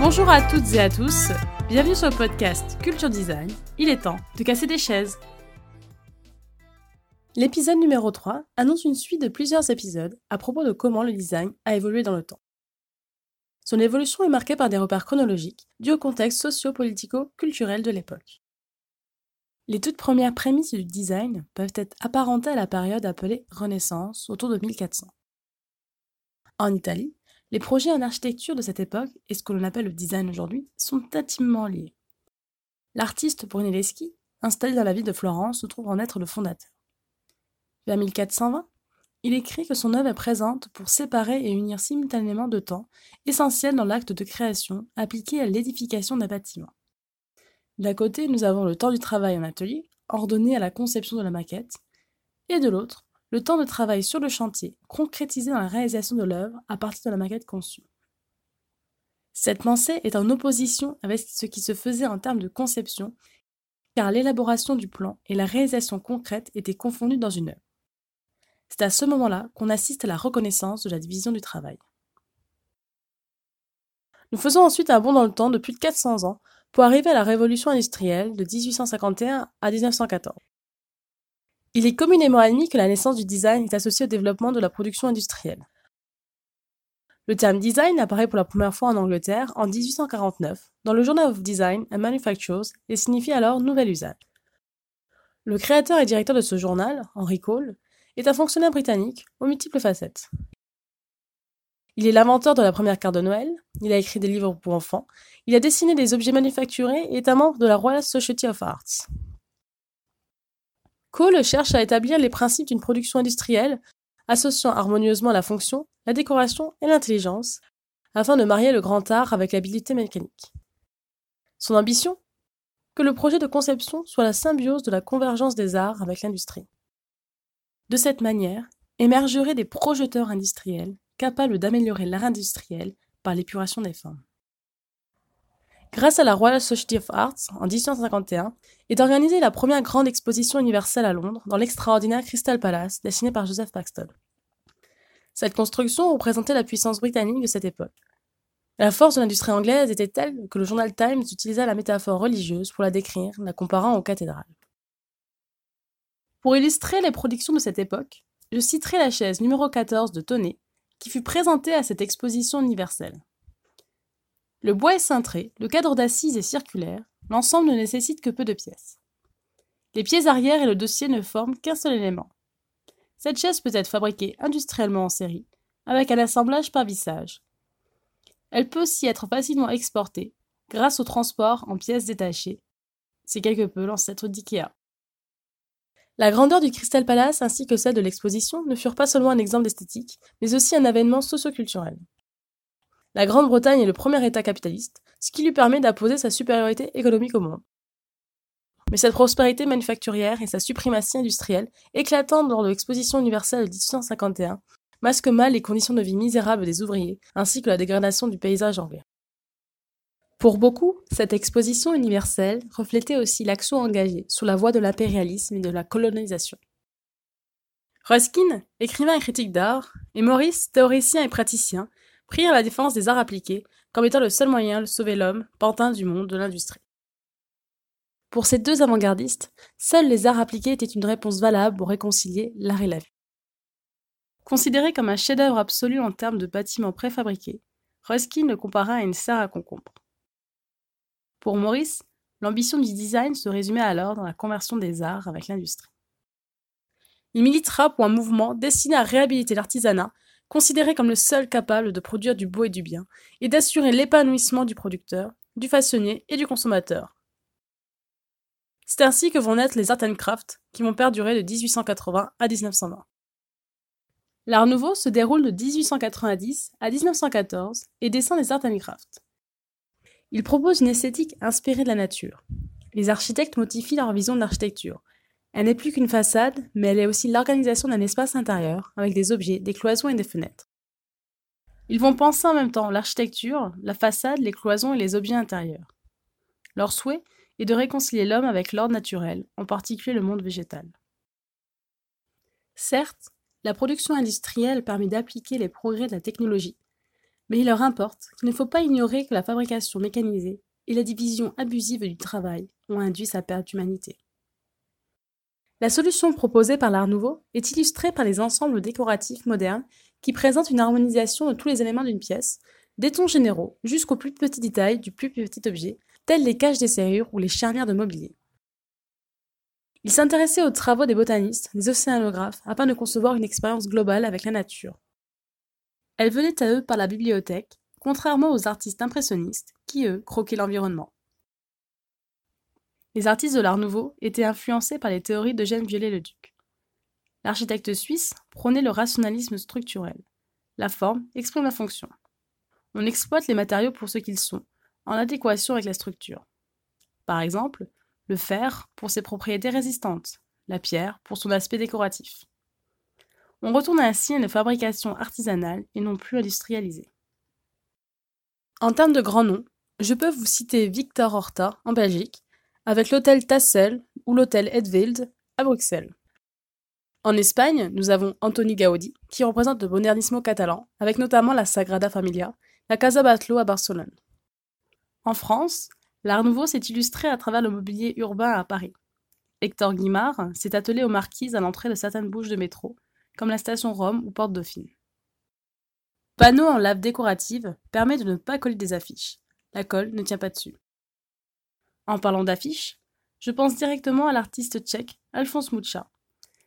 Bonjour à toutes et à tous, bienvenue sur le podcast Culture Design. Il est temps de casser des chaises. L'épisode numéro 3 annonce une suite de plusieurs épisodes à propos de comment le design a évolué dans le temps. Son évolution est marquée par des repères chronologiques dus au contexte socio-politico-culturel de l'époque. Les toutes premières prémices du design peuvent être apparentées à la période appelée Renaissance autour de 1400. En Italie, les projets en architecture de cette époque et ce que l'on appelle le design aujourd'hui sont intimement liés. L'artiste Brunelleschi, installé dans la ville de Florence, se trouve en être le fondateur. Vers 1420, il écrit que son œuvre est présente pour séparer et unir simultanément deux temps, essentiels dans l'acte de création appliqué à l'édification d'un bâtiment. D'un côté, nous avons le temps du travail en atelier, ordonné à la conception de la maquette, et de l'autre, le temps de travail sur le chantier, concrétisé dans la réalisation de l'œuvre à partir de la maquette conçue. Cette pensée est en opposition avec ce qui se faisait en termes de conception, car l'élaboration du plan et la réalisation concrète étaient confondues dans une œuvre. C'est à ce moment-là qu'on assiste à la reconnaissance de la division du travail. Nous faisons ensuite un bond dans le temps de plus de 400 ans pour arriver à la révolution industrielle de 1851 à 1914. Il est communément admis que la naissance du design est associée au développement de la production industrielle. Le terme design apparaît pour la première fois en Angleterre en 1849 dans le Journal of Design and Manufactures et signifie alors nouvel usage. Le créateur et directeur de ce journal, Henry Cole, est un fonctionnaire britannique aux multiples facettes. Il est l'inventeur de la première carte de Noël, il a écrit des livres pour enfants, il a dessiné des objets manufacturés et est un membre de la Royal Society of Arts. Cole cherche à établir les principes d'une production industrielle, associant harmonieusement la fonction, la décoration et l'intelligence, afin de marier le grand art avec l'habileté mécanique. Son ambition? Que le projet de conception soit la symbiose de la convergence des arts avec l'industrie. De cette manière, émergeraient des projeteurs industriels capables d'améliorer l'art industriel par l'épuration des formes. Grâce à la Royal Society of Arts, en 1851, est organisée la première grande exposition universelle à Londres, dans l'extraordinaire Crystal Palace, dessiné par Joseph Paxton. Cette construction représentait la puissance britannique de cette époque. La force de l'industrie anglaise était telle que le journal Times utilisa la métaphore religieuse pour la décrire, la comparant aux cathédrales. Pour illustrer les productions de cette époque, je citerai la chaise numéro 14 de Tonnet, qui fut présentée à cette exposition universelle. Le bois est cintré, le cadre d'assises est circulaire, l'ensemble ne nécessite que peu de pièces. Les pieds arrière et le dossier ne forment qu'un seul élément. Cette chaise peut être fabriquée industriellement en série, avec un assemblage par vissage. Elle peut aussi être facilement exportée grâce au transport en pièces détachées. C'est quelque peu l'ancêtre d'IKEA. La grandeur du Crystal Palace ainsi que celle de l'exposition ne furent pas seulement un exemple d'esthétique, mais aussi un événement socioculturel. La Grande-Bretagne est le premier État capitaliste, ce qui lui permet d'imposer sa supériorité économique au monde. Mais cette prospérité manufacturière et sa suprématie industrielle, éclatante lors de l'exposition universelle de 1851, masquent mal les conditions de vie misérables des ouvriers, ainsi que la dégradation du paysage anglais. Pour beaucoup, cette exposition universelle reflétait aussi l'action engagée sur la voie de l'impérialisme et de la colonisation. Ruskin, écrivain et critique d'art, et Maurice, théoricien et praticien, prirent la défense des arts appliqués comme étant le seul moyen de sauver l'homme, pantin du monde de l'industrie. Pour ces deux avant-gardistes, seuls les arts appliqués étaient une réponse valable pour réconcilier l'art et la vie. Considéré comme un chef-d'œuvre absolu en termes de bâtiments préfabriqués, Ruskin le compara à une serre à concombre. Pour Maurice, l'ambition du design se résumait alors dans la conversion des arts avec l'industrie. Il militera pour un mouvement destiné à réhabiliter l'artisanat, considéré comme le seul capable de produire du beau et du bien, et d'assurer l'épanouissement du producteur, du façonnier et du consommateur. C'est ainsi que vont naître les art and craft, qui vont perdurer de 1880 à 1920. L'art nouveau se déroule de 1890 à 1914 et descend les art and craft. Il propose une esthétique inspirée de la nature. Les architectes modifient leur vision de l'architecture. Elle n'est plus qu'une façade, mais elle est aussi l'organisation d'un espace intérieur, avec des objets, des cloisons et des fenêtres. Ils vont penser en même temps l'architecture, la façade, les cloisons et les objets intérieurs. Leur souhait est de réconcilier l'homme avec l'ordre naturel, en particulier le monde végétal. Certes, la production industrielle permet d'appliquer les progrès de la technologie, mais il leur importe qu'il ne faut pas ignorer que la fabrication mécanisée et la division abusive du travail ont induit sa perte d'humanité. La solution proposée par l'Art nouveau est illustrée par les ensembles décoratifs modernes qui présentent une harmonisation de tous les éléments d'une pièce, des tons généraux jusqu'au plus petit détail du plus petit objet, tels les caches des serrures ou les charnières de mobilier. Il s'intéressait aux travaux des botanistes, des océanographes, afin de concevoir une expérience globale avec la nature. Elle venait à eux par la bibliothèque, contrairement aux artistes impressionnistes qui, eux, croquaient l'environnement. Les artistes de l'Art nouveau étaient influencés par les théories d'Eugène Viollet-le-Duc. L'architecte suisse prônait le rationalisme structurel. La forme exprime la fonction. On exploite les matériaux pour ce qu'ils sont, en adéquation avec la structure. Par exemple, le fer pour ses propriétés résistantes, la pierre pour son aspect décoratif. On retourne ainsi à une fabrication artisanale et non plus industrialisée. En termes de grands noms, je peux vous citer Victor Horta en Belgique, avec l'hôtel Tassel ou l'hôtel Edwild à Bruxelles. En Espagne, nous avons Antoni Gaudi, qui représente le modernismo catalan, avec notamment la Sagrada Familia, la Casa Batlló à Barcelone. En France, l'art nouveau s'est illustré à travers le mobilier urbain à Paris. Hector Guimard s'est attelé aux marquises à l'entrée de certaines bouches de métro, comme la station Rome ou Porte Dauphine. Panneau en lave décorative permet de ne pas coller des affiches. La colle ne tient pas dessus. En parlant d'affiches, je pense directement à l'artiste tchèque Alphonse Mucha.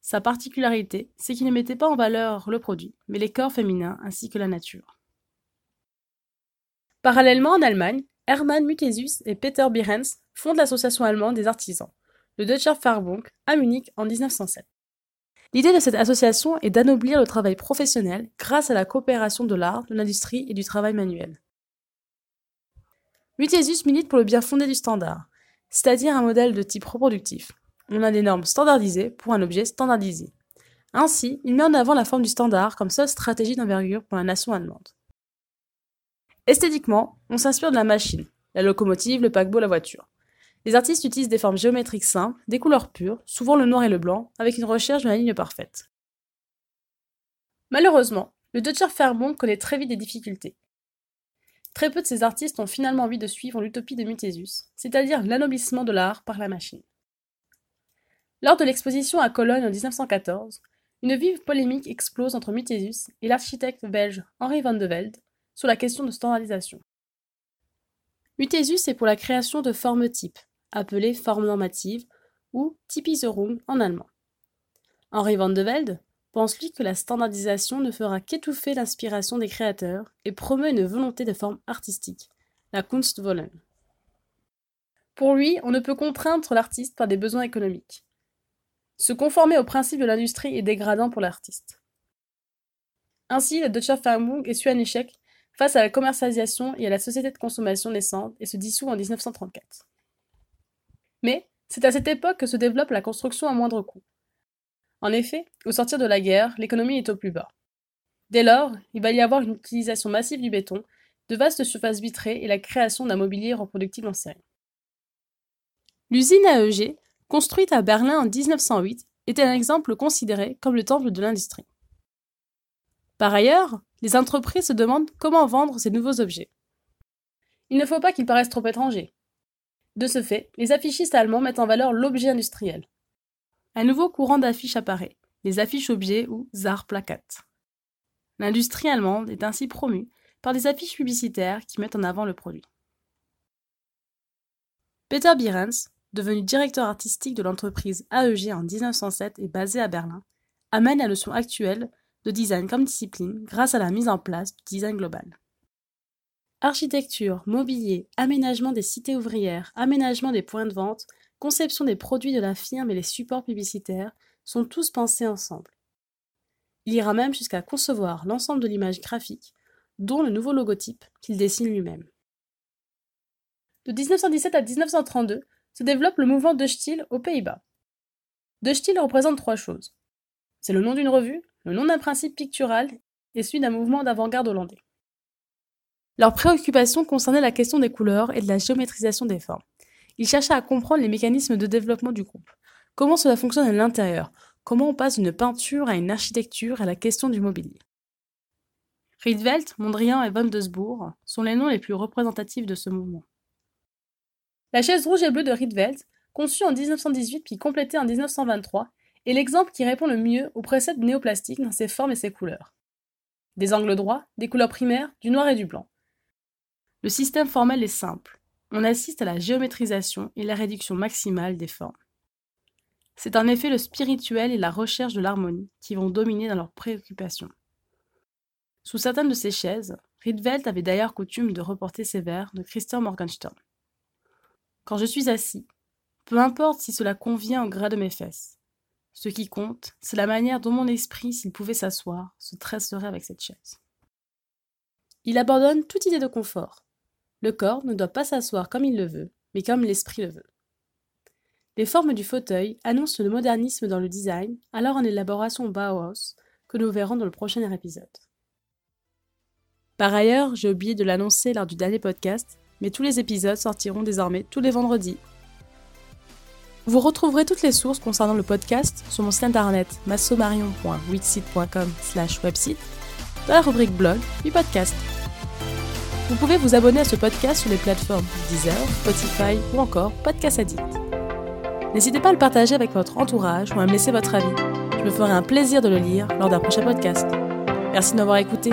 Sa particularité, c'est qu'il ne mettait pas en valeur le produit, mais les corps féminins ainsi que la nature. Parallèlement en Allemagne, Hermann Muthesius et Peter Behrens fondent l'association allemande des artisans, le Deutscher Farbunk, à Munich en 1907. L'idée de cette association est d'anoblir le travail professionnel grâce à la coopération de l'art, de l'industrie et du travail manuel. Muthesius milite pour le bien fondé du standard, c'est-à-dire un modèle de type reproductif. On a des normes standardisées pour un objet standardisé. Ainsi, il met en avant la forme du standard comme seule stratégie d'envergure pour la nation allemande. Esthétiquement, on s'inspire de la machine, la locomotive, le paquebot, la voiture. Les artistes utilisent des formes géométriques simples, des couleurs pures, souvent le noir et le blanc, avec une recherche de la ligne parfaite. Malheureusement, le Deutscher Farbund connaît très vite des difficultés. Très peu de ces artistes ont finalement envie de suivre l'utopie de Muthesius, c'est-à-dire l'anoblissement de l'art par la machine. Lors de l'exposition à Cologne en 1914, une vive polémique explose entre Muthesius et l'architecte belge Henri van de Velde sur la question de standardisation. Muthesius est pour la création de formes types, appelée forme normative ou Typisierung en allemand. Henri van de Velde pense lui que la standardisation ne fera qu'étouffer l'inspiration des créateurs et promeut une volonté de forme artistique, la Kunstwollen. Pour lui, on ne peut contraindre l'artiste par des besoins économiques. Se conformer au principe de l'industrie est dégradant pour l'artiste. Ainsi, le Deutscher Fernbund essuie un échec face à la commercialisation et à la société de consommation naissante et se dissout en 1934. Mais c'est à cette époque que se développe la construction à moindre coût. En effet, au sortir de la guerre, l'économie est au plus bas. Dès lors, il va y avoir une utilisation massive du béton, de vastes surfaces vitrées et la création d'un mobilier reproductible en série. L'usine AEG, construite à Berlin en 1908, était un exemple considéré comme le temple de l'industrie. Par ailleurs, les entreprises se demandent comment vendre ces nouveaux objets. Il ne faut pas qu'ils paraissent trop étrangers. De ce fait, les affichistes allemands mettent en valeur l'objet industriel. Un nouveau courant d'affiches apparaît, les affiches objets ou Zarplakat. L'industrie allemande est ainsi promue par des affiches publicitaires qui mettent en avant le produit. Peter Behrens, devenu directeur artistique de l'entreprise AEG en 1907 et basé à Berlin, amène la notion actuelle de design comme discipline grâce à la mise en place du design global. Architecture, mobilier, aménagement des cités ouvrières, aménagement des points de vente, conception des produits de la firme et les supports publicitaires sont tous pensés ensemble. Il ira même jusqu'à concevoir l'ensemble de l'image graphique, dont le nouveau logotype qu'il dessine lui-même. De 1917 à 1932 se développe le mouvement de Stil aux Pays-Bas. De Stil représente trois choses. C'est le nom d'une revue, le nom d'un principe pictural et celui d'un mouvement d'avant-garde hollandais. Leur préoccupation concernait la question des couleurs et de la géométrisation des formes. Ils cherchaient à comprendre les mécanismes de développement du groupe, comment cela fonctionne à l'intérieur, comment on passe d'une peinture à une architecture à la question du mobilier? Rietveld, Mondrian et Van Desbourg sont les noms les plus représentatifs de ce mouvement. La chaise rouge et bleue de Rietveld, conçue en 1918 puis complétée en 1923, est l'exemple qui répond le mieux au précepte néoplastique dans ses formes et ses couleurs. Des angles droits, des couleurs primaires, du noir et du blanc. Le système formel est simple. On assiste à la géométrisation et la réduction maximale des formes. C'est en effet le spirituel et la recherche de l'harmonie qui vont dominer dans leurs préoccupations. Sous certaines de ces chaises, Rietveld avait d'ailleurs coutume de reporter ses vers de Christian Morgenstern. Quand je suis assis, peu importe si cela convient au gras de mes fesses, ce qui compte, c'est la manière dont mon esprit, s'il pouvait s'asseoir, se tresserait avec cette chaise. Il abandonne toute idée de confort. Le corps ne doit pas s'asseoir comme il le veut, mais comme l'esprit le veut. Les formes du fauteuil annoncent le modernisme dans le design, alors en élaboration Bauhaus, que nous verrons dans le prochain épisode. Par ailleurs, j'ai oublié de l'annoncer lors du dernier podcast, mais tous les épisodes sortiront désormais tous les vendredis. Vous retrouverez toutes les sources concernant le podcast sur mon site internet massomarion.wixit.com website dans la rubrique blog du podcast. Vous pouvez vous abonner à ce podcast sur les plateformes Deezer, Spotify ou encore Podcast Addict. N'hésitez pas à le partager avec votre entourage ou à me laisser votre avis. Je me ferai un plaisir de le lire lors d'un prochain podcast. Merci de m'avoir écouté.